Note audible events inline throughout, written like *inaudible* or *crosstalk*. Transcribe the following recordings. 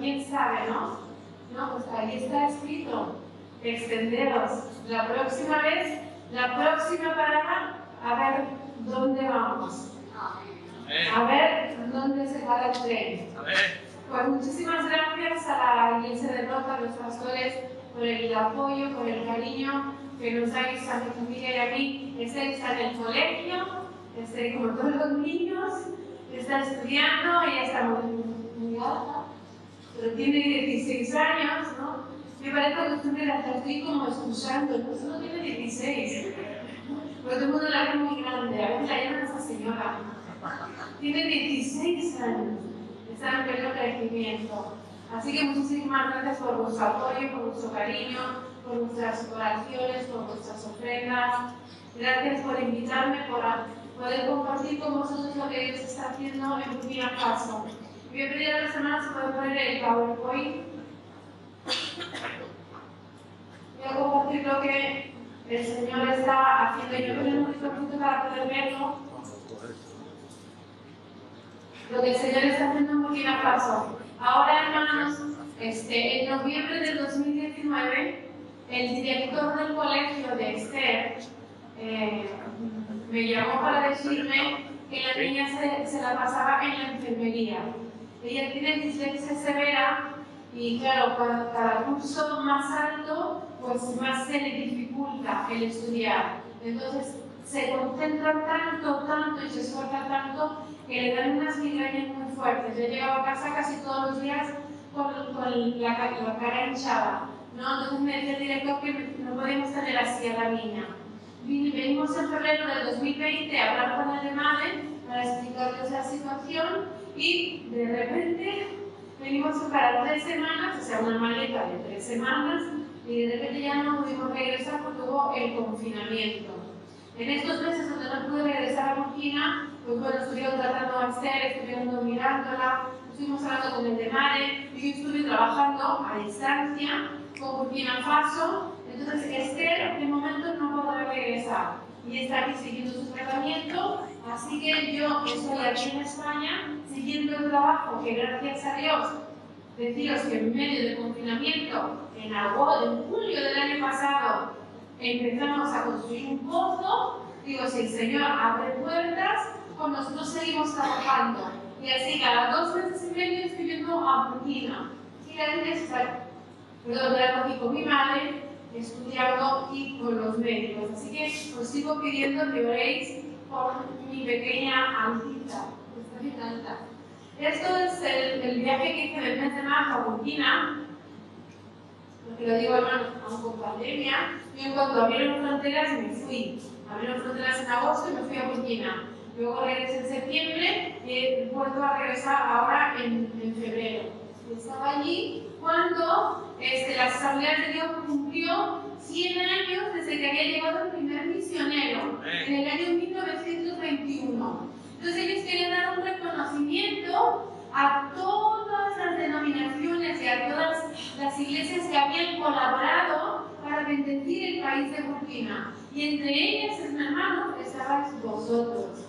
quién sabe, ¿no? No, pues ahí está escrito, extenderos. La próxima vez, la próxima parada, a ver dónde vamos. A ver dónde se va el tren. Pues muchísimas gracias a la iglesia de Rota, a los pastores, por el apoyo, por el cariño que nos dais a mi familia y a mí. Esther está en el colegio, este, como todos los niños, está estudiando, está muy, muy alta, tiene 16 años, ¿no? Me parece costumbre la estoy como escuchando, no solo tiene 16, pero todo el mundo la muy grande, a veces la llaman esa señora. Tiene 16 años, está en pleno crecimiento. Así que muchísimas gracias por vuestro apoyo, por vuestro cariño, por vuestras oraciones, por vuestras ofrendas. Gracias por invitarme, por poder compartir con vosotros lo que Dios está haciendo en Burkina Faso. Voy a pedir a las poner el PowerPoint. Voy a compartir lo que el Señor está haciendo. Yo creo un poquito para poder verlo. Lo que el Señor está haciendo en Burkina Faso. Ahora, hermanos, este, en noviembre del 2019, el director del colegio de Esther eh, me llamó para decirme que la niña se, se, la pasaba en la enfermería. Ella tiene dislexia severa y claro, cada, cada curso más alto, pues más se le dificulta el estudiar. Entonces se concentra tanto, tanto y se esfuerza tanto que le dan unas migrañas muy fuertes. Yo llegaba a casa casi todos los días con, con la, la, cara hinchada. ¿no? Entonces me decía el director que no podíamos tener así a la niña. Venimos en febrero del 2020 a hablar con de madre para explicarles la situación y de repente venimos para tres semanas, o sea, una maleta de tres semanas, y de repente ya no pudimos regresar porque hubo el confinamiento. En estos meses donde no pude regresar a Burkina, pues bueno, estuvieron tratando a Esther, estuvieron mirándola, estuvimos hablando con el de Mare, y yo estuve trabajando a distancia con Burkina Faso, entonces Esther de momento no podrá regresar y está aquí siguiendo su tratamiento, así que yo estoy aquí en España siguiendo el trabajo que gracias a Dios, deciros que en medio del confinamiento, en agosto, en julio del año pasado, empezamos a construir un pozo, digo, si el Señor abre puertas, pues nosotros seguimos trabajando. Y así cada dos meses y medio estoy yendo a Burkina. Y la necesario. Perdón, aquí con mi madre, estudiando y con los médicos. Así que os sigo pidiendo que oréis por mi pequeña altita. Está alta. Esto es el, el, viaje que hice del mes de marzo a Burkina. Porque lo digo, hermano, aún con pandemia. Yo en cuanto abrieron fronteras me fui. Abrieron fronteras en agosto y me fui a Burkina. Luego regresé en septiembre y he vuelto a regresar ahora en, en febrero. Estaba allí cuando este, la Asamblea de Dios cumplió 100 años desde que había llegado el primer misionero, en el año 1921. Entonces ellos querían dar un reconocimiento a todas las denominaciones y a todas las iglesias que habían colaborado para bendecir el país de Burkina. Y entre ellas, hermanos, estabais vosotros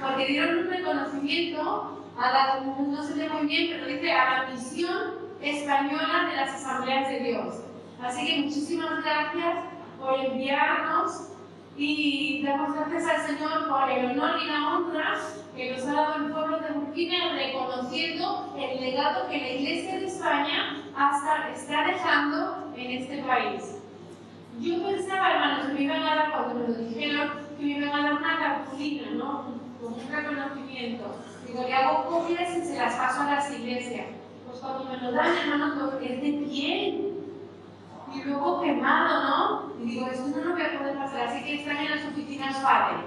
porque dieron un reconocimiento a la, no se ve muy bien, pero dice a la misión española de las asambleas de Dios. Así que muchísimas gracias por enviarnos y damos gracias al Señor por el honor y la honra que nos ha dado el pueblo de Burkina reconociendo el legado que la Iglesia de España hasta está dejando en este país. Yo pensaba, hermanos, que me iban a dar, cuando me lo dijeron, que me iban a dar una cartulina, ¿no? Con un reconocimiento. Digo, le hago copias y se las paso a las iglesias. Pues cuando me lo dan, hermanos, lo que es de piel. Y luego quemado, ¿no? Y digo, eso no lo voy a poder pasar, así que están en las oficinas padre.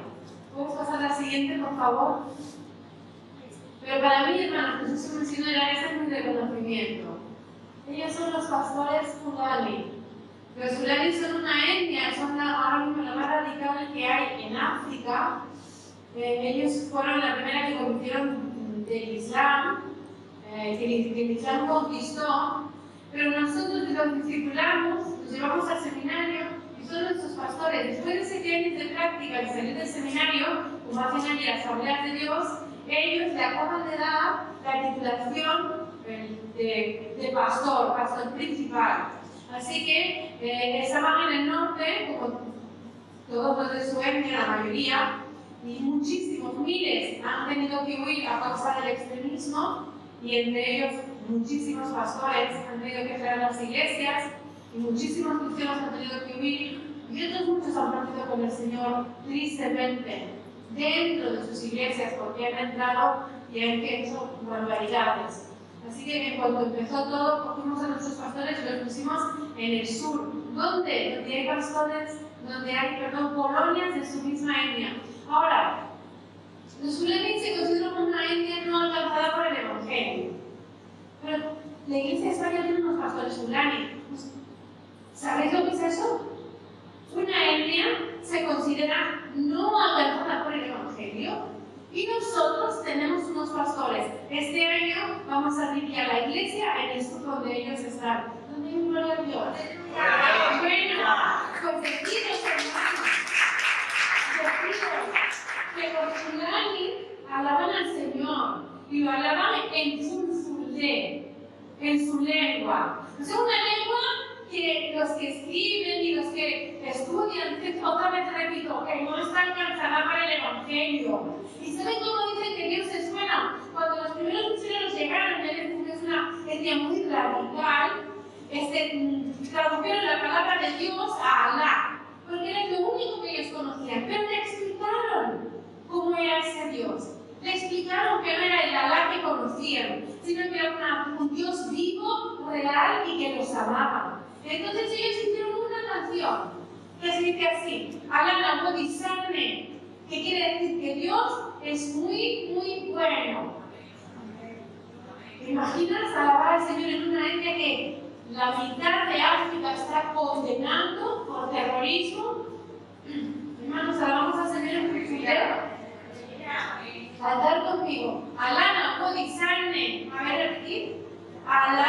¿Puedes pasar la siguiente, por favor? Pero para mí, hermanos, Jesús menciona era ese es mi reconocimiento. Ellos son los pastores Fulani. Los Fulani son una etnia, son la, ahora mismo la más radical que hay en África. Eh, ellos fueron la primera que convirtieron del Islam, eh, que, que el Islam conquistó. Pero nosotros los discipulamos, los llevamos al seminario y son nuestros pastores. Después de siete años de práctica y salir del seminario, como hacen allí las asambleas de Dios, ellos le acaban de dar la titulación de, de pastor, pastor principal. Así que eh, estaban en el norte, como todos los de su la mayoría, y muchísimos, miles, han tenido que huir a causa del extremismo, y entre ellos muchísimos pastores han tenido que cerrar las iglesias, y muchísimos cristianos han tenido que huir, y otros muchos han partido con el Señor, tristemente, dentro de sus iglesias, porque han entrado y han hecho barbaridades. Así que en cuanto empezó todo, cogimos a nuestros pastores y los pusimos en el sur. ¿Dónde? Donde hay pastores, donde hay, perdón, colonias de su misma etnia. Ahora, los Fulani se consideran una etnia no alcanzada por el Evangelio. Pero la iglesia de España tiene unos pastores Fulani. ¿Sabéis lo que es eso? Una etnia se considera no alcanzada por el Evangelio y nosotros tenemos unos pastores. Este año vamos a limpiar la iglesia en sur donde ellos están. ¿Dónde hay gloria a Dios? Bueno, decidos, hermanos. Que los fulani alaban al Señor y lo alaban en en su lengua. Es una lengua que los que escriben y los que estudian, otra vez repito, que no están cansadas para el Evangelio. ¿Y saben cómo dicen que Dios es bueno? Cuando los primeros misioneros llegaron, es una etnia muy radical, este, tradujeron la palabra de Dios a Alá, porque era lo único que ellos conocían, pero le explicaron cómo era ese Dios. Le explicaron que no era el Alá que conocían, sino que era un Dios vivo, real y que los amaba. Entonces ellos hicieron una canción que se dice así, Alana Bodhisane, que quiere decir que Dios es muy, muy bueno. ¿Te imaginas alabar al Señor en una etnia que la mitad de África está condenando por terrorismo? Hermanos, alabamos al Señor en Cristo. Cantar conmigo. Alana Bodhisane. A ver, aquí. Alana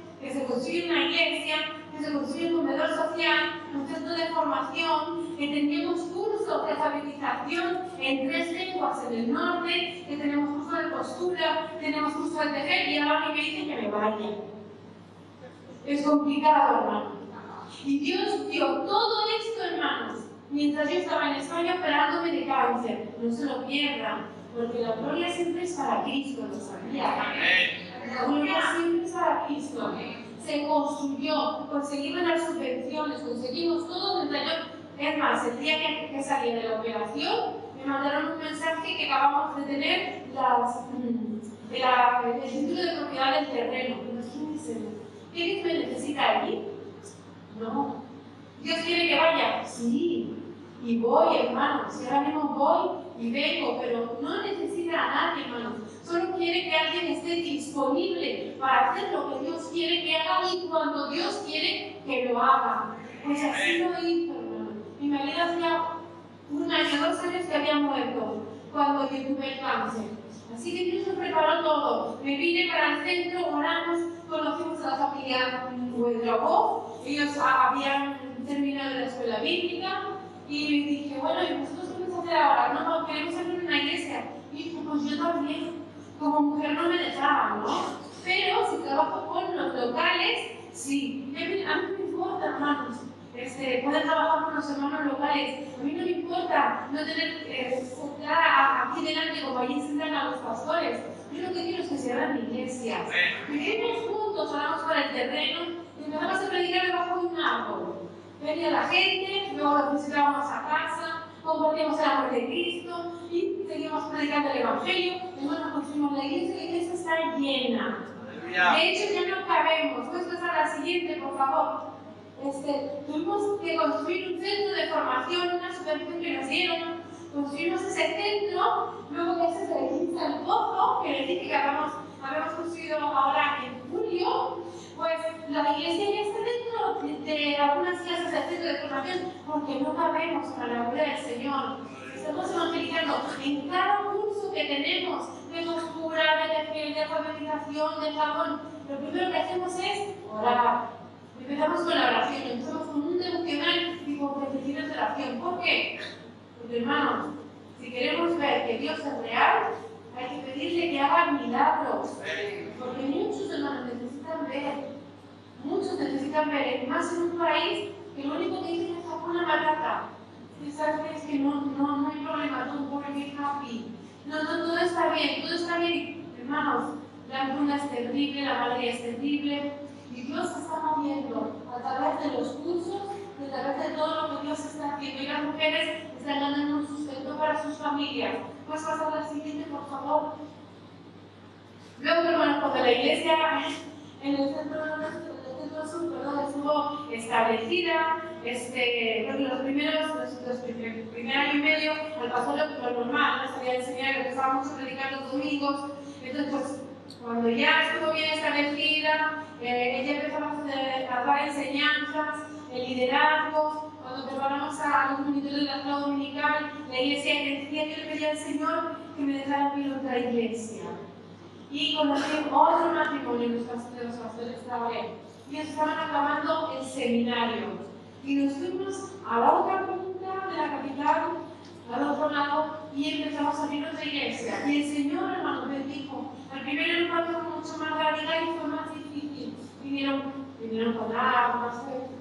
que se construye una iglesia, que se construye un comedor social, un centro de formación, que teníamos cursos de alfabetización en tres lenguas en el norte, que tenemos cursos de postura, tenemos cursos de tejer y ahora me dicen que me vaya. Es complicado, hermano. Y Dios dio todo esto, hermanos, mientras yo estaba en España operándome de cáncer. No se lo pierdan, porque la gloria siempre es para Cristo, lo sabía. La gloria siempre para Cristo. Se construyó, conseguimos las subvenciones, conseguimos todo mientras yo. Es más, el día que, salí de la operación, me mandaron un mensaje que acabamos de tener las, mm, el título de propiedad del terreno. Imagínense, ¿qué me necesita allí? No. ¿Dios quiere que vaya? Sí. Y voy, hermanos. Si ahora mismo voy y vengo, pero no necesita a nadie, hermanos. Quiere que alguien esté disponible para hacer lo que Dios quiere que haga y cuando Dios quiere que lo haga. Pues así lo hizo, hermano. Mi marido hacía un año, dos años que había muerto cuando yo tuve el cáncer. Así que Dios nos preparó todo. Me vine para el centro, oramos, conocimos a la familia Huedrabó. Ellos habían terminado la escuela bíblica y dije, bueno, ¿y vosotros qué vais a hacer ahora? No, queremos abrir una iglesia. Y dije, pues yo también, como mujer no me dejaban, ¿no? Pero si trabajo con los locales, sí. A mí, a mí me importa, hermanos. Este, poder trabajar con los hermanos locales. A mí no me importa no tener eh, aquí delante como allí sentan a los pastores. Yo lo que quiero es que se hagan iglesias. Vivimos juntos, oramos para el terreno y empezamos a predicar debajo de un árbol. Venía la gente, luego los visitábamos a casa, compartíamos el amor de Cristo y seguimos predicando el Evangelio. Hermanos, construimos la iglesia y la iglesia está llena. De hecho, ya no cabemos. Puedes pasar a la siguiente, por favor. Este, tuvimos que construir un centro de formación, una subvención que nos dieron. Construimos ese centro, luego que ese se le el pozo, que les dije que habíamos, habíamos construido ahora en julio, pues la iglesia ya está dentro de, algunas clases de de formación porque no cabemos para la obra del Señor. Estamos evangelizando en cada curso que tenemos de costura, de, de alfabetización, de jabón. Lo primero que hacemos es orar. Empezamos con la oración, empezamos con un devocional y con peticiones de oración. ¿Por qué? Porque hermanos, si queremos ver que Dios es real, hay que pedirle que haga milagros. Porque muchos hermanos necesitan ver Muchos necesitan ver, más en un país que lo único que dicen es una matata. sabes que no, no, no hay problema, puede be happy. No, no, todo está bien, todo está bien. Hermanos, la hambruna es terrible, la malaria es terrible. Y Dios se está moviendo a través de los cursos, a través de todo lo que Dios está haciendo. Y las mujeres están ganando un sustento para sus familias. Puedes pasar la siguiente, por favor. Luego, hermanos, cuando la iglesia en el centro de nuestro estuvo establecida, este, los primeros, los, los primer año y medio, al pasar lo, lo normal, ¿no? sabía enseñar, empezábamos a predicar los domingos, entonces pues, cuando ya estuvo bien establecida, eh, ella empezó a, dar enseñanzas, el liderazgo, cuando preparamos a los monitores de la clave dominical, iglesia decía que le pedía al Señor que me dejara abrir otra iglesia. Y conocí otro matrimonio de los pastores bien y estaban acabando el seminario. Y nos fuimos a la otra punta de la capital, al otro lado, y empezamos a abrir otra iglesia. Y el Señor, hermano, me dijo, al primer encuentro fue mucho más radical y fue más difícil. Vinieron, vinieron con algo más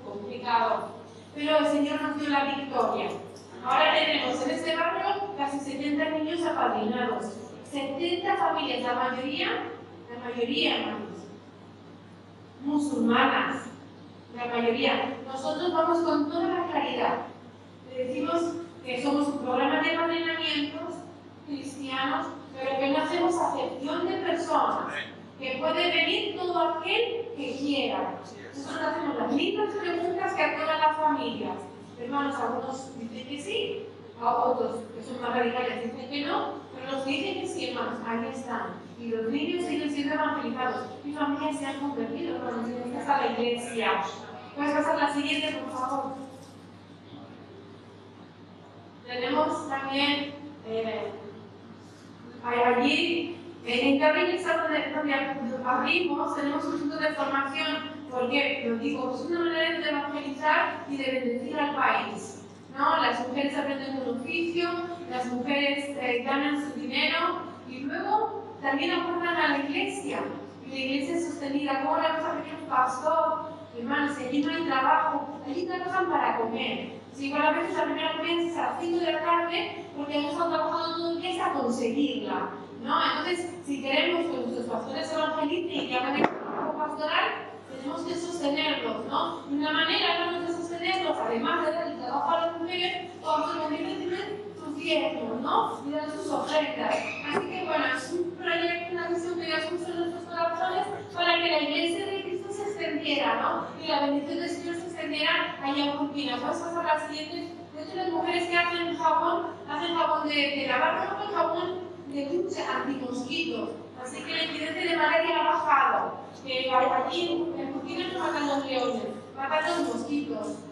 complicado. Pero el Señor nos dio la victoria. Ahora tenemos en este barrio casi 70 niños apadrinados, 70 familias, la mayoría, la mayoría, hermano musulmanas, la mayoría. Nosotros vamos con toda la claridad. Le decimos que somos un programa de apadrinamientos cristianos, pero que no hacemos acepción de personas, que puede venir todo aquel que quiera. Nosotros hacemos las mismas preguntas que a todas las familias. Hermanos, algunos dicen que sí, a otros que son más radicales dicen que no, los que sí, hermanos, ahí están y los niños siguen siendo evangelizados. Mi familia se ha convertido cuando vienes a la iglesia. Puedes pasar la siguiente, por favor. Tenemos también eh, allí, en donde, donde abrimos, tenemos un centro de formación porque, lo digo, es una manera de evangelizar y de bendecir al país. ¿No? Las mujeres aprenden un oficio, las mujeres eh, ganan su dinero y luego también aportan a la iglesia. Y la iglesia es sostenida. ¿Cómo le vamos a pedir un pastor? Hermanos, si allí no hay trabajo, allí trabajan para comer. Si igual a veces la primera comida es a las 5 de la tarde porque hemos estado trabajando todo el día hasta conseguirla. ¿no? Entonces, si queremos que nuestros pastores evangelicen y que hagan el trabajo pastoral, tenemos que sostenerlos, ¿no? Y una manera, hermanos, de además de dar el trabajo a las mujeres, vamos a tener sus diezmos, ¿no? Y dar sus ofrendas. Así que, bueno, es un proyecto, una misión que Dios puso en nuestros corazones para que la iglesia de Cristo se extendiera, ¿no? Y la bendición del Señor se extendiera allá en Burkina. Puedes pasar a la siguiente. De hecho, las mujeres que hacen jabón, hacen jabón de, de lavar ropa y jabón de ducha antimosquitos. Así que la incidencia de malaria ha bajado. Eh, allí en Burkina no matan los leones, matan los mosquitos.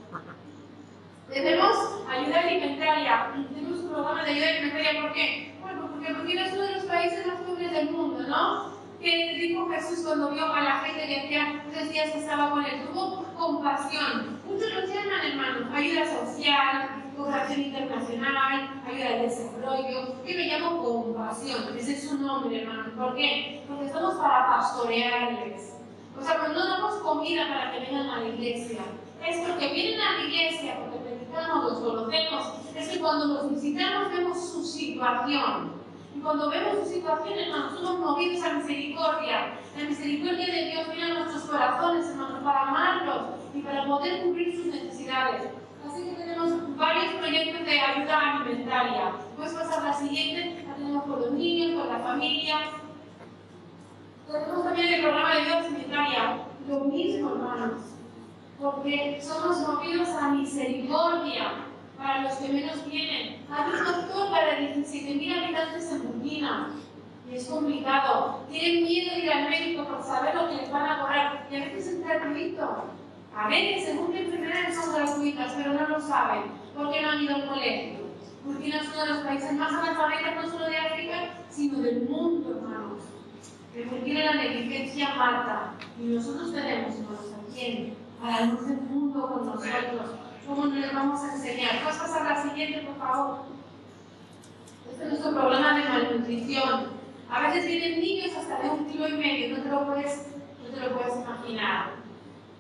Tenemos ayuda alimentaria. Tenemos un programa de ayuda alimentaria. ¿Por qué? Bueno, porque Burkina es uno de los países más pobres del mundo, ¿no? que dijo Jesús cuando vio a la gente que hacía tres días estaba con él? Tuvo compasión. Muchos lo llaman, hermanos, ayuda social, cooperación internacional, ayuda al desarrollo. Yo lo llamo compasión, ese es su nombre, hermano. ¿Por qué? Porque estamos para pastorearles. O sea, cuando no damos comida para que vengan a la iglesia, es porque vienen a la iglesia, porque predicamos, los conocemos, es que cuando los visitamos vemos su situación. Y cuando vemos su situación, hermanos, somos movidos a misericordia. La misericordia de Dios viene a nuestros corazones, hermanos, para amarlos y para poder cubrir sus necesidades. Así que tenemos varios proyectos de ayuda alimentaria. Puedes pasar la siguiente, la tenemos con los niños, con la familia. Tenemos también el programa de ayuda alimentaria. Lo mismo, hermanos, porque somos movidos a misericordia para los que menos tienen. Hay un doctor para 17.000 habitantes en Burkina. Y es complicado. Tienen miedo de ir al médico por saber lo que les van a cobrar. Y a veces es gratuito. A veces se cumplen enfermedades son gratuitas, pero no lo saben. Porque no han ido al colegio. Burkina es uno de los países más analfabetas, no solo de África, sino del mundo, hermanos. En Burkina la negligencia mata. Y nosotros tenemos, hermanos, a quién? A la luz del mundo con nosotros ¿Cómo no les vamos a enseñar? ¿Puedes pasar a la siguiente, por favor? Este es nuestro programa de malnutrición. A veces vienen niños hasta de un kilo y medio, no te lo puedes, no te lo puedes imaginar.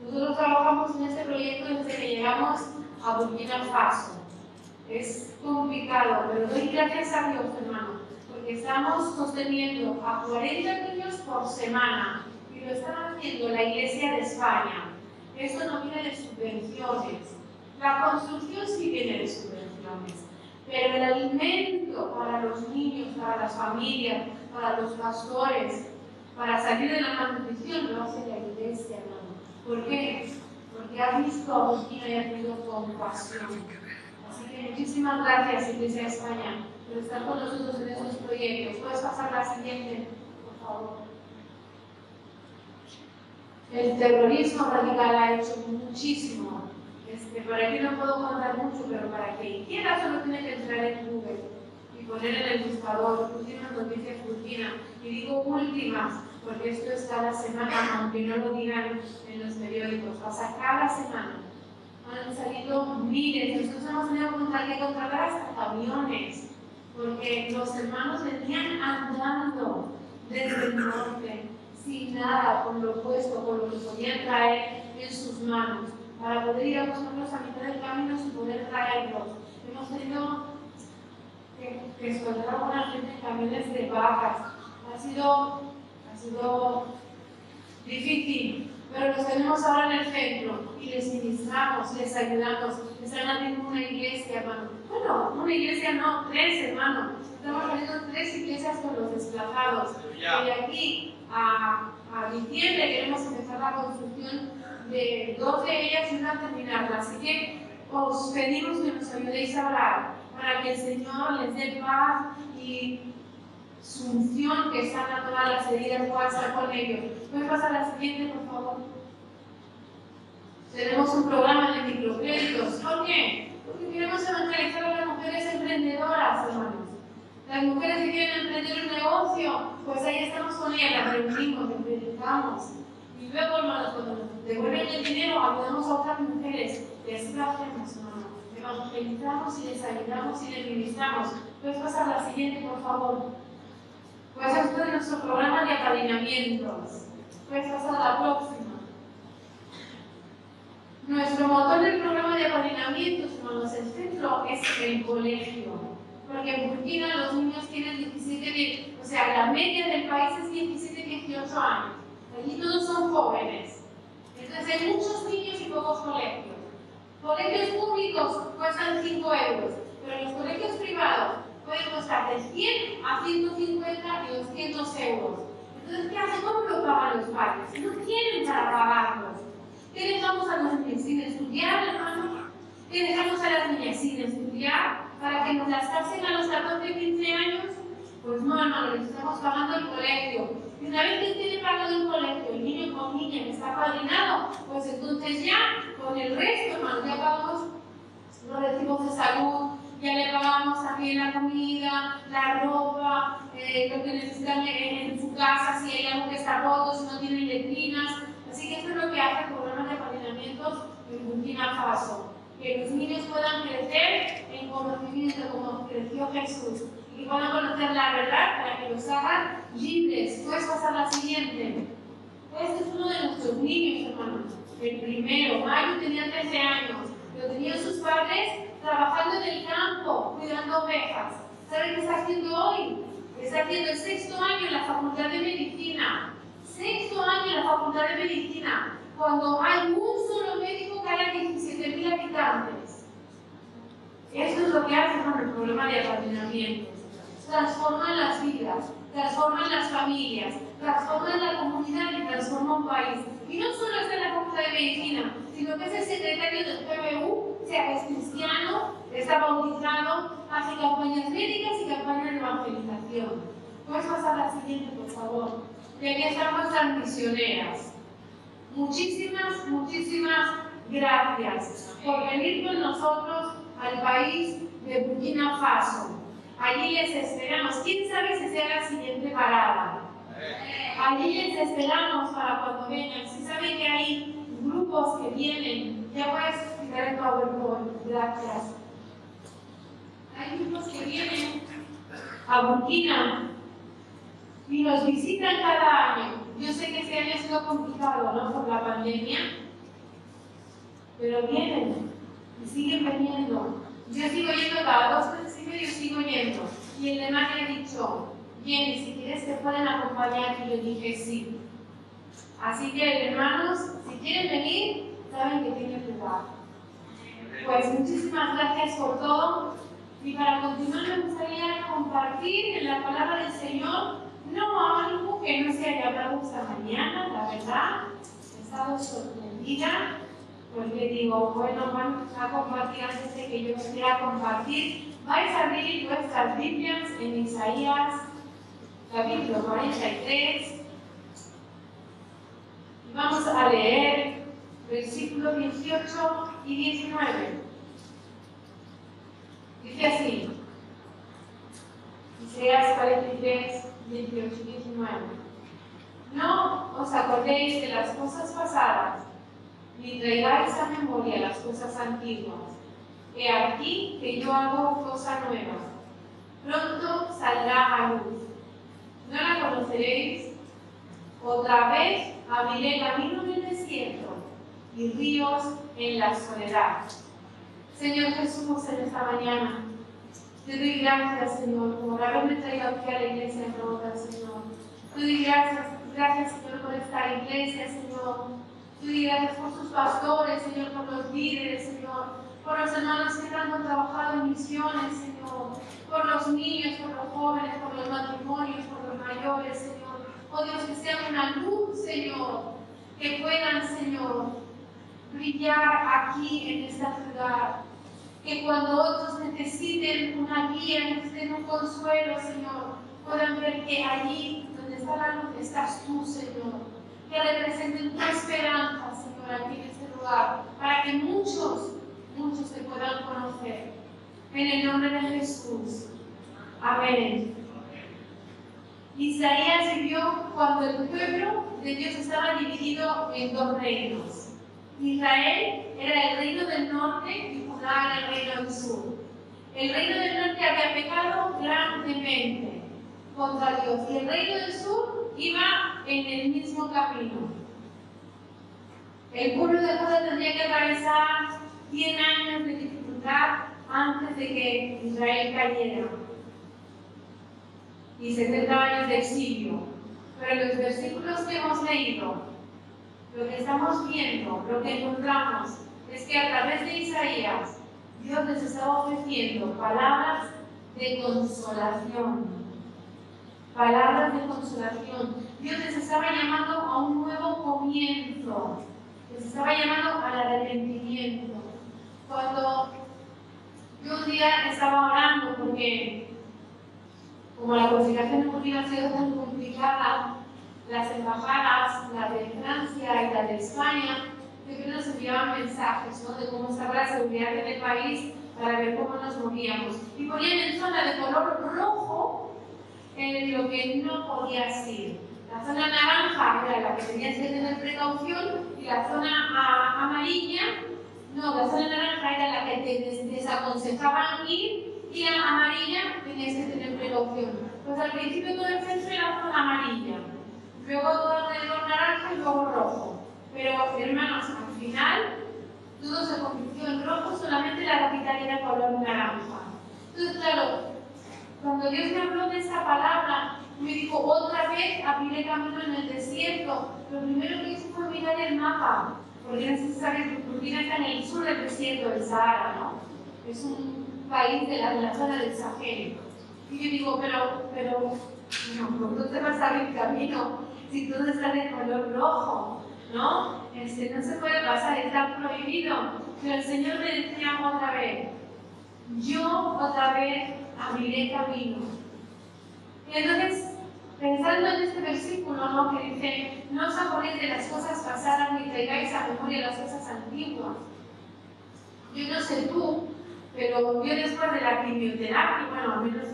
Nosotros trabajamos en este proyecto desde que llegamos a Burkina Faso. Es complicado, pero doy gracias a Dios, hermano, porque estamos sosteniendo a 40 niños por semana y lo está haciendo la Iglesia de España. Esto no viene de subvenciones, la construcción sí viene de subvenciones, pero el alimento para los niños, para las familias, para los pastores, para salir de la malnutrición lo hace la iglesia, hermano. ¿Por qué? Porque ha visto a Burkina y ha tenido compasión. Así que muchísimas gracias, Iglesia de España, por estar con nosotros en estos proyectos. ¿Puedes pasar la siguiente, por favor? El terrorismo radical ha hecho muchísimo este, para aquí no puedo contar mucho, pero para que quiera solo tiene que entrar en Google y poner en el buscador últimas noticias Burkina. Y digo últimas, porque esto es cada semana, aunque no lo digan en los periódicos, pasa cada semana. Han salido miles, nosotros hemos tenido que contratar hasta camiones, porque los hermanos venían andando desde el norte, sin nada, con lo puesto, con lo que podían traer en sus manos para poder ir a buscarlos a mitad del camino y poder traerlos. Hemos tenido que, que a alguna gente en camiones de vacas. Ha sido, ha sido difícil, pero los tenemos ahora en el centro y les ministramos, les ayudamos. Están haciendo una iglesia, hermano. Bueno, una iglesia no, tres, hermano. Estamos haciendo tres iglesias con los desplazados. Y aquí a, diciembre queremos empezar la construcción de dos de ellas y una terminarla. Así que os pedimos que nos ayudéis a orar para que el Señor les dé paz y su unción que sana todas las heridas pueda estar con ellos. ¿Puedes pasar a la siguiente, por favor? Tenemos un programa de microcréditos. ¿Por qué? Porque queremos evangelizar a las mujeres emprendedoras, hermanos. Las mujeres que quieren emprender un negocio, pues ahí estamos con ellas, las reunimos, les predicamos Y luego, cuando nos devuelven el dinero, ayudamos a otras mujeres. Y así hacemos, hermano. Evangelizamos y les ayudamos y les ministramos. Puedes pasar la siguiente, por favor. Puedes hacer nuestro programa de apadrinamientos. Puedes pasar a la próxima. Nuestro motor del programa de apadrinamientos, hermanos, el centro es el colegio. Porque en Burkina los niños tienen 17, o sea, la media del país es 17, 18 años. Allí todos son jóvenes. Entonces hay muchos niños y pocos colegios. Colegios públicos cuestan 5 euros, pero los colegios privados pueden costar de 100 a 150 y 200 euros. Entonces, ¿qué hacen? ¿Cómo lo pagan los padres? No tienen para pagarlos. ¿Qué dejamos a los niños sin estudiar, hermano? ¿Qué dejamos a las niñas sin estudiar para que nos las casen a los 14, 15 años? Pues no, hermano, les estamos pagando el colegio. Y una vez que tiene pagado el colegio, el niño con niña que está padrinado, pues entonces ya con el resto, hermano, ya pagamos los recibos de salud, ya le pagamos también la comida, la ropa, eh, lo que necesitan en, su casa, si hay algo que está roto, si no tienen letrinas. Así que eso es lo que hace el programa de apadrinamientos en Burkina Faso. Que los niños puedan crecer en conocimiento como creció Jesús y puedan conocer la verdad para que los hagan libres. Puedes pasar la siguiente. Este es uno de nuestros niños, hermanos. El primero, Mario tenía 13 años. Lo tenían sus padres trabajando en el campo, cuidando ovejas. ¿Saben qué está haciendo hoy? Está haciendo el sexto año en la Facultad de Medicina. Sexto año en la Facultad de Medicina, cuando hay un solo médico cada 17.000 habitantes. Eso es lo que hace con el problema de apadrinamiento. Transforman las vidas, transforman las familias, transforman la comunidad y transforma un país. Y no solo está en la Facultad de Medicina, sino que es el secretario del PBU, sea es cristiano, está bautizado, hace campañas médicas y campañas de evangelización. Puedes pasar a la siguiente, por favor. Y aquí están nuestras misioneras. Muchísimas, muchísimas gracias por venir con nosotros al país de Burkina Faso. Allí les esperamos. ¿Quién sabe si sea la siguiente parada? Allí les esperamos para cuando vengan. Si saben que hay grupos que vienen, ya puedes quitar el PowerPoint. Gracias. Hay grupos que vienen a Burkina y nos visitan cada año. Yo sé que este año ha sido complicado, ¿no? Por la pandemia, pero vienen y siguen viniendo. Yo sigo yendo cada dos meses y medio, sigo yendo. Y el demás me ha dicho, Jenny, si quieres te pueden acompañar. Y yo dije, sí. Así que, hermanos, si quieren venir, saben que tienen lugar. Pues muchísimas gracias por todo. Y para continuar me gustaría compartir en la palabra del Señor no algo que no se haya hablado esta mañana, la verdad. He estado sorprendida. Pues le digo, bueno, vamos a compartir antes de que yo quiera compartir. Vais a abrir vuestras Biblias en Isaías, capítulo 43. Vamos a leer versículos 18 y 19. Dice así. Isaías 43, 18 y 19. No os acordéis de las cosas pasadas, ni traigáis a memoria las cosas antiguas. He aquí que yo hago cosa nueva. Pronto saldrá a luz. ¿No la conoceréis? Otra vez abriré camino en el desierto y ríos en la soledad. Señor Jesús, en esta mañana, te doy gracias, Señor, por haberme traído aquí a la iglesia Rota, Señor. Te doy gracias, gracias, Señor, por esta iglesia, Señor. Te doy gracias por sus pastores, Señor, por los líderes, Señor, por los hermanos que han trabajado en misiones, Señor, por los niños, por los jóvenes, por los matrimonios, por los mayores, Señor. Oh Dios, que sea una luz, Señor, que puedan, Señor, brillar aquí en esta ciudad. Que cuando otros necesiten una guía, necesiten un consuelo, Señor, puedan ver que allí donde está la luz estás tú, Señor. Que representen tu esperanza, Señor, aquí en este lugar, para que muchos, muchos te puedan conocer. En el nombre de Jesús. Amén. Isaías vivió cuando el pueblo de Dios estaba dividido en dos reinos. Israel era el reino del norte y Judá era el reino del sur. El reino del norte había pecado grandemente contra Dios y el reino del sur iba en el mismo camino. El pueblo de Judá tendría que atravesar 100 años de dificultad antes de que Israel cayera y 70 años de exilio. Pero los versículos que hemos leído, lo que estamos viendo, lo que encontramos, es que a través de Isaías, Dios les estaba ofreciendo palabras de consolación. Palabras de consolación. Dios les estaba llamando a un nuevo comienzo. Les estaba llamando al arrepentimiento. Cuando yo un día estaba orando porque como la comunicación deportiva ha sido tan complicada, las embajadas, la de Francia y la de España, siempre nos enviaban mensajes ¿no? de cómo estaba la seguridad en el país para ver cómo nos movíamos. Y ponían en zona de color rojo en lo que no podía ir. La zona naranja era la que tenías que tener precaución y la zona amarilla, no, la zona naranja era la que te desaconsejaban ir y la amarilla tenías que tener precaución. Pues al principio todo el centro era zona amarilla, luego todo alrededor naranja y luego rojo. Pero hermanos, al final todo se convirtió en rojo, solamente la capital era color naranja. Entonces, claro, cuando Dios me habló de esa palabra, me dijo, otra vez abriré camino en el desierto. Lo primero que hice fue mirar el mapa, porque es necesario que Turquía está en el sur del desierto del Sahara, ¿no? Es un país de la, zona del Sahel. Y yo digo, pero, pero, no, no te vas a abrir camino si todo está de color rojo, ¿no? Este, no se puede pasar, está prohibido. Pero el Señor me decía otra vez, yo otra vez abriré camino. Y entonces, pensando en este versículo, ¿no? que dice, no os acordéis de las cosas pasadas ni traigáis a memoria las cosas antiguas. Yo no sé tú, pero yo después de la quimioterapia, bueno, al menos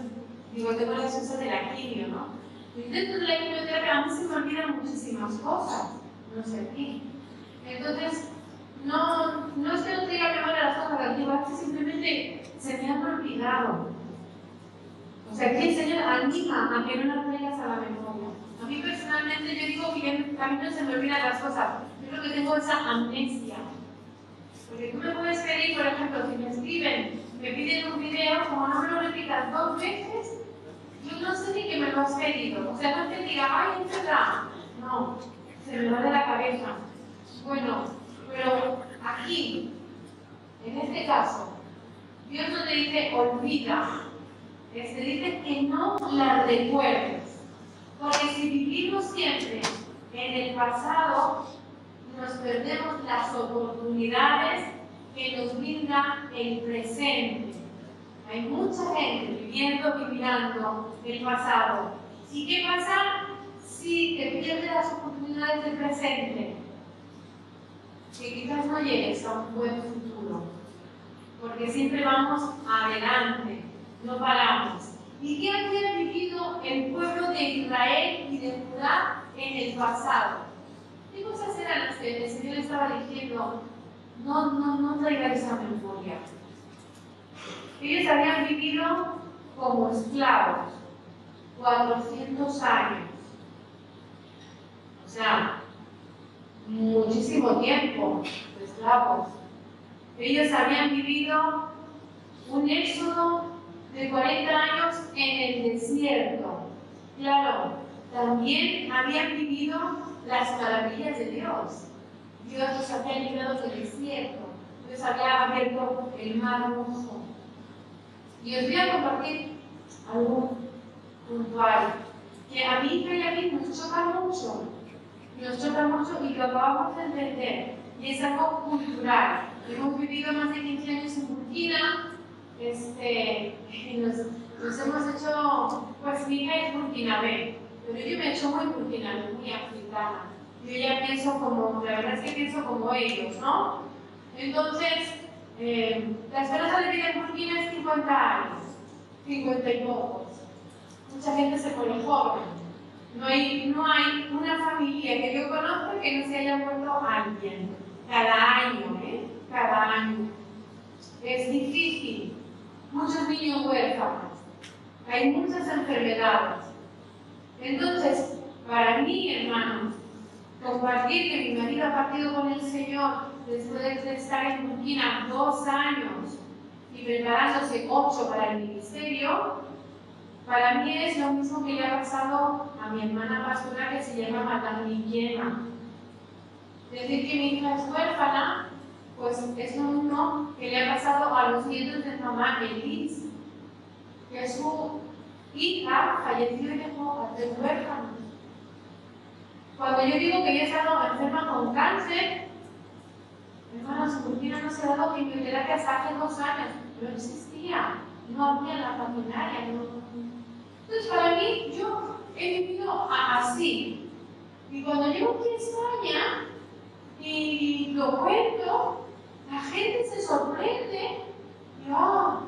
digo, tengo la excusa de la quimio, ¿no? Dentro de la quimioterapia a mí se me olvidan muchísimas cosas, no sé qué. Entonces, no, no es que no tenga memoria las cosas antiguas, es que simplemente se me han olvidado. O sea, aquí el Señor anima a que no las traigas a la memoria. A mí personalmente yo digo que a mí no se me olvidan las cosas, yo creo que tengo esa amnesia. Porque tú me puedes pedir, por ejemplo, si me escriben, me piden un video, como no me lo repitas dos veces, yo no sé ni que me lo has pedido. O sea, no te diga, ay, entra. No, se me va de la cabeza. Bueno, pero aquí, en este caso, Dios no te dice olvida, te dice que no la recuerdes. Porque si vivimos siempre en el pasado, nos perdemos las oportunidades que nos brinda el presente. Hay mucha gente viviendo, viviendo el pasado. ¿Y qué pasa si te pierdes las oportunidades del presente? Que quizás no llegues a un buen futuro. Porque siempre vamos adelante, no paramos. ¿Y qué había vivido el pueblo de Israel y de Judá en el pasado? ¿Qué cosas eran las que el Señor estaba diciendo? No, no, no traigan esa memoria. Ellos habían vivido como esclavos 400 años. O sea, muchísimo tiempo esclavos. Ellos habían vivido un éxodo de 40 años en el desierto. Claro, también habían vivido las maravillas de Dios. Dios nos había librado del desierto, Dios había abierto el mar rojo. Y os voy a compartir algo puntual que a mí y a mí nos choca mucho, nos choca mucho y lo acabamos de entender. Y es algo cultural. Hemos vivido más de 15 años en Burkina, este, *laughs* nos hemos hecho, pues mi hija es burkinabé, pero yo me he hecho muy burkinabé, muy africana. Yo ya pienso como, la verdad es que pienso como ellos, ¿no? Entonces, eh, la esperanza de vida en Burkina es 50 años, 50 y pocos. Mucha gente se pone joven. No hay, no hay una familia que yo conozca que no se haya muerto alguien. Cada año, ¿eh? Cada año. Es difícil. Muchos niños huérfanos. Hay muchas enfermedades. Entonces, para mí, hermanos, compartir que mi marido ha partido con el Señor después de estar en Burkina dos años y preparándose ocho para el ministerio, para mí es lo mismo que le ha pasado a mi hermana pastora que se llama Matamiliema. Decir que mi hija es huérfana, pues es lo mismo que le ha pasado a los nietos de mamá Elis, que su hija falleció y dejó a tres huérfanos. Cuando yo digo que yo he estado enferma con cáncer, hermanos, Burkina no se ha dado quimioterapia hasta hace dos años, no existía, no había la maquinaria. Entonces, para mí, yo he vivido así. Y cuando llego aquí a España y lo cuento, la gente se sorprende. Y, oh,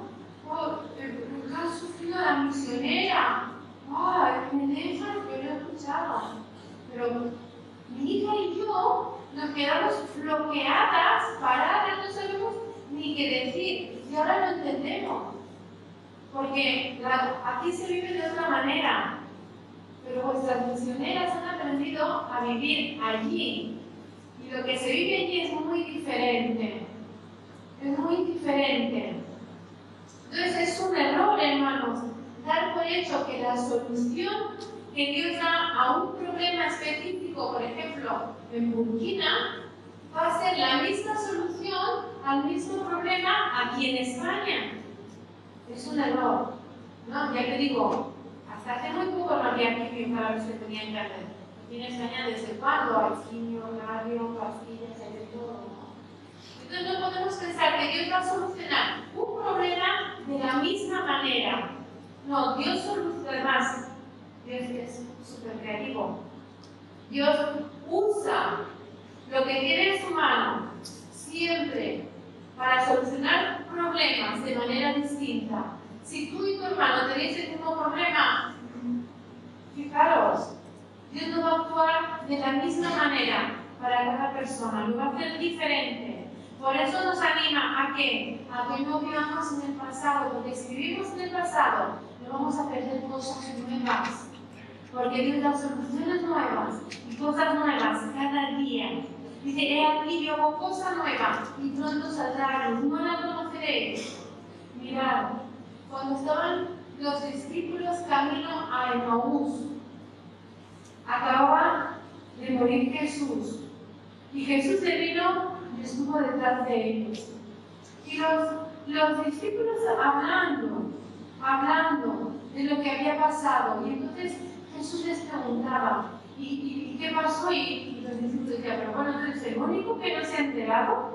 oh, ha sufrido la misionera. Oh, me dejan, yo lo he escuchado. Pero mi hija y yo nos quedamos bloqueadas, paradas, no sabemos ni qué decir. Y ahora lo entendemos. Porque aquí se vive de otra manera. Pero vuestras misioneras han aprendido a vivir allí. Y lo que se vive allí es muy diferente. Es muy diferente. Entonces es un error, hermanos, dar por hecho que la solución que Dios da a un problema específico, por ejemplo, en Burkina, va a ser la misma solución al mismo problema aquí en España. Es un error. ¿no? Ya te digo, hasta hace muy poco no había quimio para los que tenían cáncer. Aquí en España, ¿desde cuándo hay quimio, radio, pastillas, hay de todo? Entonces no podemos pensar que Dios va a solucionar un problema de la misma manera. No, Dios soluciona más. Dios es súper creativo. Dios usa lo que tiene en su mano siempre para solucionar problemas de manera distinta. Si tú y tu hermano tenéis el mismo problema, fijaros, Dios no va a actuar de la misma manera para cada persona, lo va a hacer diferente. Por eso nos anima a que, a que no vivamos en el pasado, porque si vivimos en el pasado, no vamos a perder cosas nuevas porque Dios da soluciones nuevas y cosas nuevas cada día. Dice, he aquí yo hago cosas nuevas y pronto saldrán, no la conoceréis. Mirad, cuando estaban los discípulos camino a Emaús, acababa de morir Jesús y Jesús se vino y estuvo detrás de ellos. Y los, los discípulos hablando, hablando de lo que había pasado. Y entonces Jesús les preguntaba, ¿y, qué pasó? Y, los discípulos decían, pero bueno, eres el único que no se ha enterado.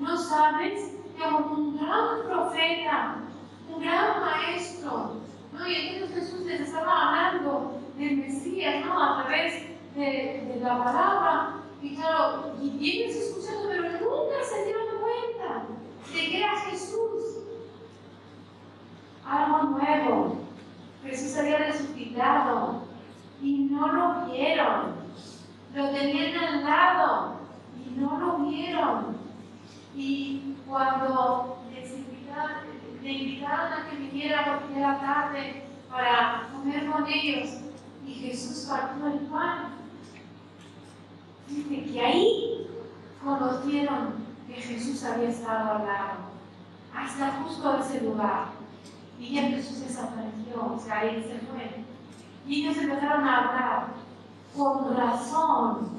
¿No sabes que un gran profeta, un gran maestro, ¿no? Y entonces Jesús les estaba hablando del Mesías, ¿no? A través de, la palabra. Y claro, y ellos escuchando, pero nunca se dieron cuenta de que era Jesús. Algo nuevo. Jesús había resucitado y no lo vieron. Lo tenían al lado y no lo vieron. Y cuando les invitaron, le invitaron a que viniera por la tarde para comer con ellos y Jesús partió el pan, dice que ahí conocieron que Jesús había estado al lado, hasta justo ese lugar. Y ya Jesús desapareció, o sea, ahí se fue. Y ellos empezaron a hablar con razón.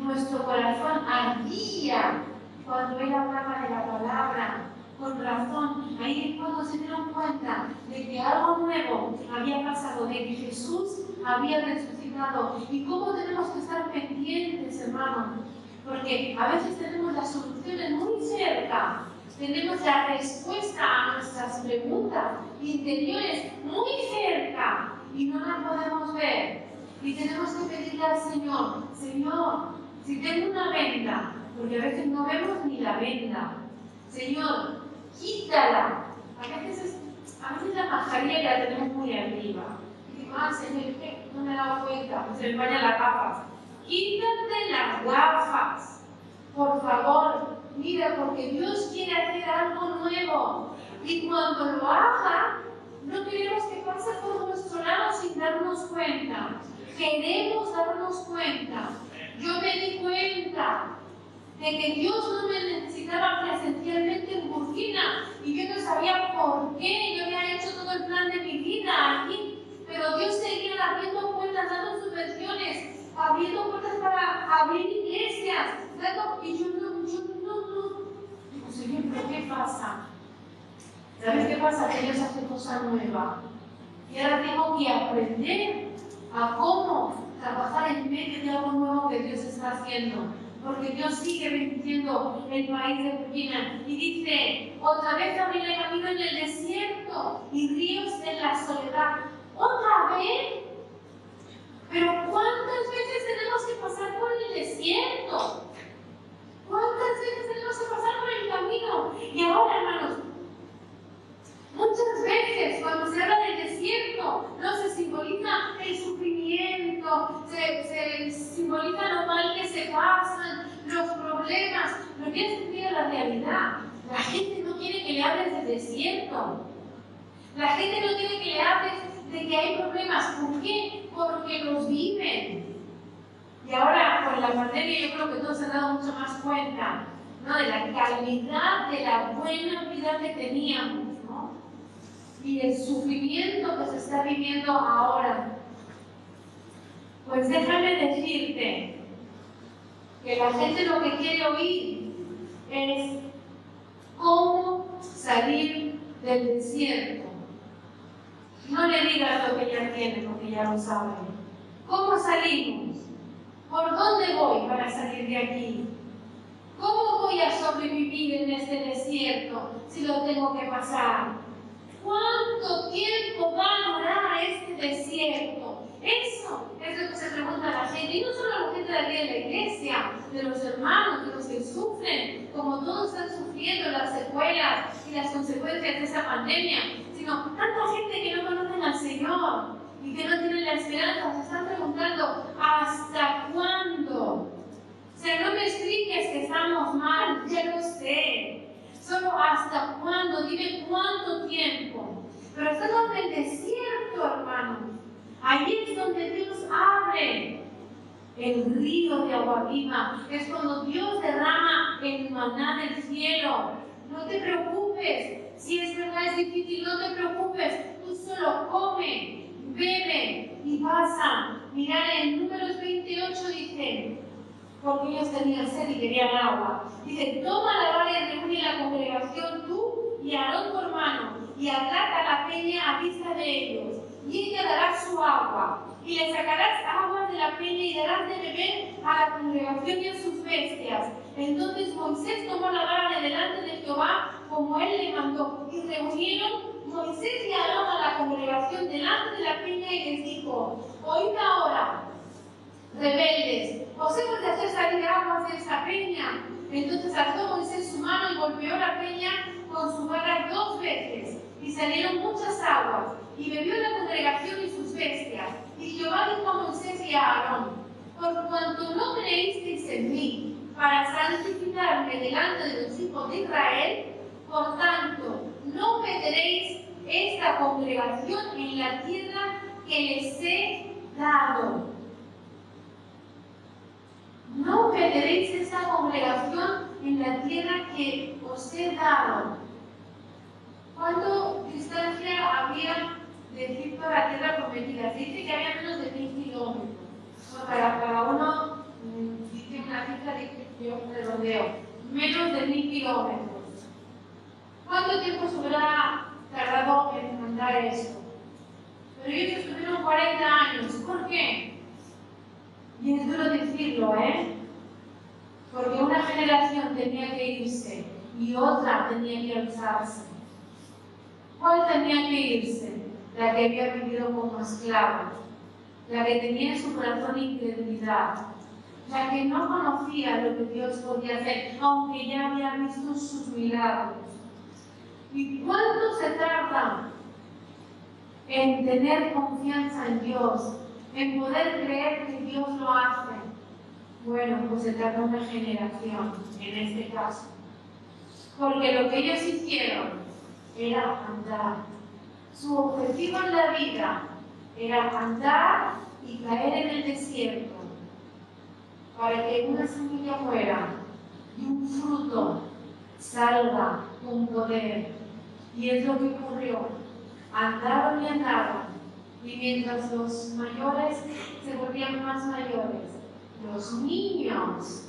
Nuestro corazón ardía cuando él hablaba de la palabra. Con razón. Ahí es cuando se dieron cuenta de que algo nuevo había pasado, de que Jesús había resucitado. Y cómo tenemos que estar pendientes, hermanos. Porque a veces tenemos las soluciones muy cerca, tenemos la respuesta a nuestras preguntas interiores muy cerca, y no la podemos ver. Y tenemos que pedirle al Señor, Señor, si tengo una venda, porque a veces no vemos ni la venda, Señor, quítala. A veces, a veces la mascarilla la tenemos muy arriba. Y digo, ah, Señor, ¿qué? no me he dado cuenta, se me vayan las gafas. Quítate las gafas, por favor. Mira, porque Dios quiere hacer algo nuevo. Y cuando lo haga, no queremos que pase por nuestro lado sin darnos cuenta. Queremos darnos cuenta. Yo me di cuenta de que Dios no me necesitaba presencialmente en Burkina y yo no sabía por qué. Yo había hecho todo el plan de mi vida aquí, pero Dios seguía abriendo puertas, dando subvenciones, abriendo puertas para abrir iglesias, y yo no, yo no, no. Digo, Señor, ¿pero qué pasa? ¿Sabes qué pasa? Que Dios hace cosa nueva. Y ahora tengo que aprender a cómo trabajar en medio de algo nuevo que Dios está haciendo. Porque Dios sigue bendiciendo el país de Burkina y dice, otra vez abriré camino en el desierto y ríos en la soledad. ¿Otra vez? Pero ¿cuántas veces tenemos que pasar por el desierto? ¿Cuántas veces tenemos que pasar por el camino? Y ahora, hermanos, Muchas veces cuando se habla del desierto, no se simboliza el sufrimiento, se, se simboliza lo mal que se pasan, los problemas, tienes que ver la realidad. La gente no quiere que le hables del desierto. La gente no quiere que le hables de que hay problemas. ¿Por qué? Porque los viven. Y ahora, con la pandemia, yo creo que todos se han dado mucho más cuenta ¿no? de la calidad de la buena vida que teníamos y el sufrimiento que se está viviendo ahora. Pues déjame decirte que la gente lo que quiere oír es cómo salir del desierto. No le digas lo que ya tiene, porque ya lo saben. ¿Cómo salimos? ¿Por dónde voy para salir de aquí? ¿Cómo voy a sobrevivir en este desierto si lo tengo que pasar? ¿Cuánto tiempo va a durar este desierto? Eso es lo que se pregunta la gente. Y no solo la gente de aquí de la iglesia, de los hermanos, de los que sufren, como todos están sufriendo las secuelas y las consecuencias de esa pandemia, sino tanta gente que no conocen al Señor y que no tienen la esperanza, se están preguntando, ¿hasta cuándo? O sea, no me expliques que estamos mal, ya lo sé. Solo hasta cuándo, dime cuánto tiempo. Pero estamos en el desierto, hermanos. Allí es donde Dios abre el río de agua viva. Es cuando Dios derrama el maná del cielo. No te preocupes. Si es verdad es difícil, no te preocupes. Tú solo come, bebe y pasa. Mirad, en números 28 dice, porque ellos tenían sed y querían agua. Dice, toma la vara y reúne la congregación tú y Aarón tu hermano, y atraca la peña a vista de ellos, y ella dará su agua, y le sacarás agua de la peña y darás de beber a la congregación y a sus bestias. Entonces Moisés tomó la vara de delante de Jehová, como él le mandó, y reunieron Moisés y Aarón a la congregación delante de la peña y les dijo, oíd ahora, rebeldes, os hemos de hacer salir aguas de esta peña. Entonces alzó Moisés su mano y golpeó la peña con su vara dos veces, y salieron muchas aguas, y bebió la congregación y sus bestias. Y Jehová dijo a Moisés y a Aarón, por cuanto no creísteis en mí, para santificarme delante de los hijos de Israel, por tanto, no meteréis esta congregación en la tierra que les he dado no perderéis esta congregación en la tierra que os he dado. ¿Cuánto distancia había de Egipto a la tierra prometida? Se dice que había menos de mil kilómetros. para cada uno mm, dice una cifra de yo redondeo. Menos de mil kilómetros. ¿Cuánto tiempo se hubiera tardado en mandar eso? Pero ellos estuvieron 40 años. ¿Por qué? Y es duro decirlo, ¿eh? Porque una generación tenía que irse y otra tenía que alzarse. ¿Cuál tenía que irse? La que había vivido como esclava, la que tenía en su corazón incredulidad, la que no conocía lo que Dios podía hacer, aunque ya había visto sus milagros. ¿Y cuánto se tarda en tener confianza en Dios en poder creer que Dios lo hace. Bueno, pues se tarda una generación en este caso. Porque lo que ellos hicieron era andar. Su objetivo en la vida era andar y caer en el desierto para que una semilla muera y un fruto salga con poder. Y es lo que ocurrió. Andaron y andaron. Y mientras los mayores se volvían más mayores, los niños,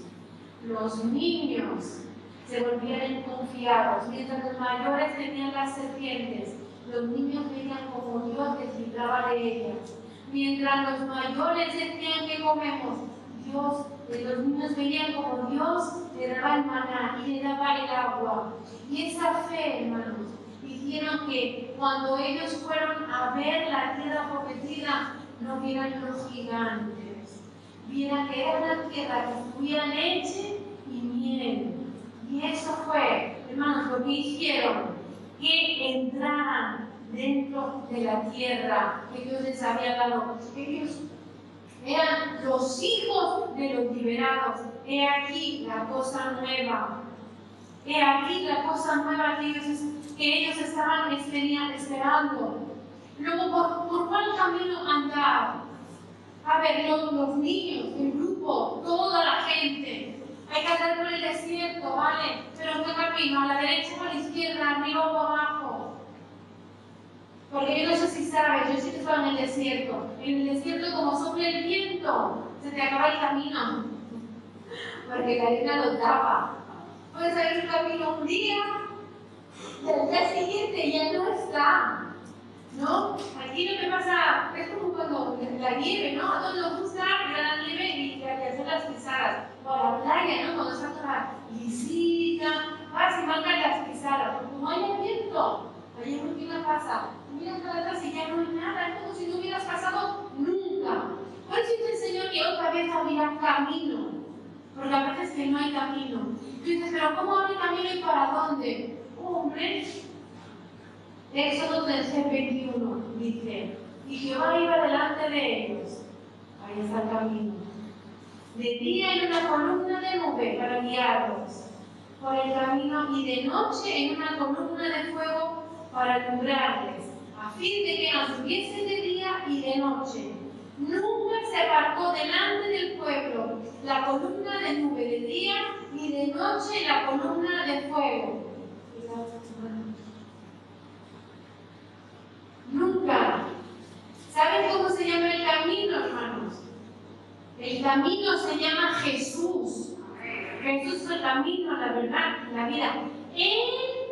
los niños se volvían confiados. Mientras los mayores tenían las serpientes, los niños veían como Dios les libraba de ellas. Mientras los mayores decían que comemos, Dios, eh, los niños veían como Dios le daba el maná y le daba el agua. Y esa fe, hermanos, hicieron que cuando ellos fueron a ver la tierra prometida, no vieran los gigantes, vieran que era una tierra que tuviera leche y miel. Y eso fue, hermanos, lo que hicieron, que entraran dentro de la tierra que Dios les había dado. Ellos eran los hijos de los liberados. He aquí la cosa nueva. He aquí la cosa nueva que ellos, que ellos estaban esperando. Luego, ¿por, ¿por, cuál camino andar? A ver, los, los niños, el grupo, toda la gente. Hay que andar por el desierto, ¿vale? Pero ¿qué camino? ¿A la derecha o a la izquierda? ¿Arriba o abajo? Porque yo no sé si sabes, yo sí que estaba en el desierto. En el desierto, como sopla el viento, se te acaba el camino. *laughs* Porque la arena lo tapa. Puedes salir un camino un día y al día siguiente ya no está. ¿No? Aquí lo que pasa es como cuando la nieve, ¿no? A todos nos gusta la nieve y, hacer las pisadas. O la playa, ¿no? Cuando está toda lisita, vas y marcas las pisadas. Porque como hay viento, hay una pasa miras para atrás y ya no hay nada, es como si no hubieras pasado nunca. Por eso te enseñó que otra vez habría camino, porque a veces que no hay camino. Tú dices, pero ¿cómo abre camino y para dónde? Hombre, Éxodo 21 dice, y Jehová iba delante de ellos, ahí está el camino, de día en una columna de nube para guiarlos por el camino y de noche en una columna de fuego para alumbrarles a fin de que anduviesen de día y de noche. Nunca se apartó delante del pueblo la columna de nube de día y de noche la columna de fuego. Nunca. ¿Saben cómo se llama el camino, hermanos? El camino se llama Jesús. Jesús es el camino, la verdad, la vida. Él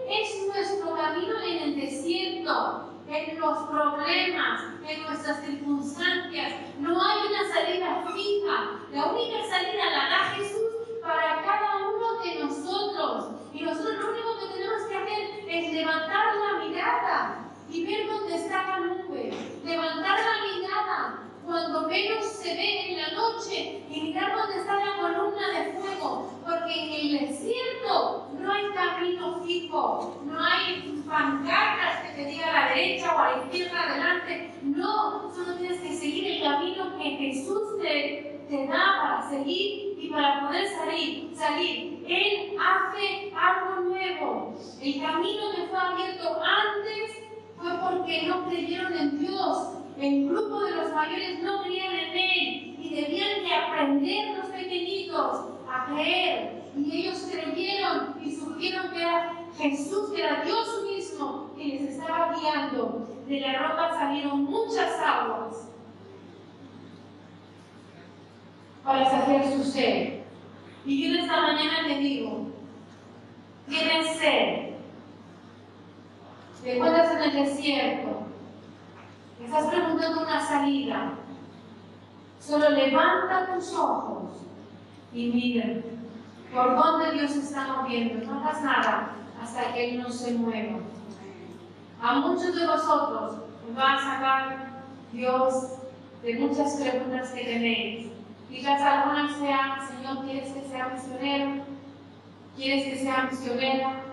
es nuestro camino en el desierto en los problemas, en nuestras circunstancias. No hay una salida fija. La única salida la da Jesús para cada uno de nosotros. Y nosotros lo único que tenemos que hacer es levantar la mirada y ver dónde está la nube. Levantar la mirada cuando menos se ve en la noche y mirar dónde está la columna de fuego. Porque en el desierto no hay camino fijo, no hay pancartas que te diga a la derecha o a la izquierda adelante. No, solo tienes que seguir el camino que Jesús te, te da para seguir y para poder salir, salir. Él hace algo nuevo. El camino que fue abierto antes fue porque no creyeron en Dios. El grupo de los mayores no creían en Él y debían de aprender los pequeñitos a creer. Y ellos creyeron y supieron que era Jesús, que era Dios mismo, que les estaba guiando. De la ropa salieron muchas aguas para saciar su sed. Y yo esta mañana te digo, tienes sed. Te encuentras en el desierto. Estás preguntando una salida. Solo levanta tus ojos y mira por dónde Dios está moviendo. No hagas nada hasta que Él no se mueva. A muchos de vosotros os va a sacar Dios de muchas preguntas que tenéis. Quizás algunas sean, Señor, ¿quieres que sea misionero? ¿Quieres que sea misionera?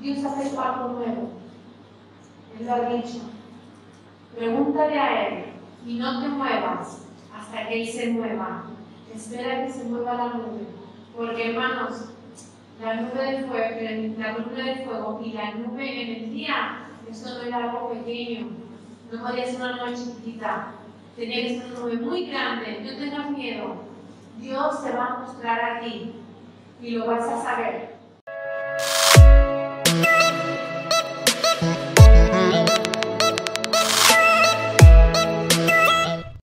Dios hace algo nuevo. Él lo ha dicho. Pregúntale a Él y no te muevas hasta que Él se mueva. Espera que se mueva la nube. Porque hermanos, la nube de fuego, la columna de fuego y la nube en el día, esto no era algo pequeño. No podía ser una nube chiquitita. Tenía que ser una nube muy grande. No tengas miedo. Dios te va a mostrar a ti y lo vas a saber.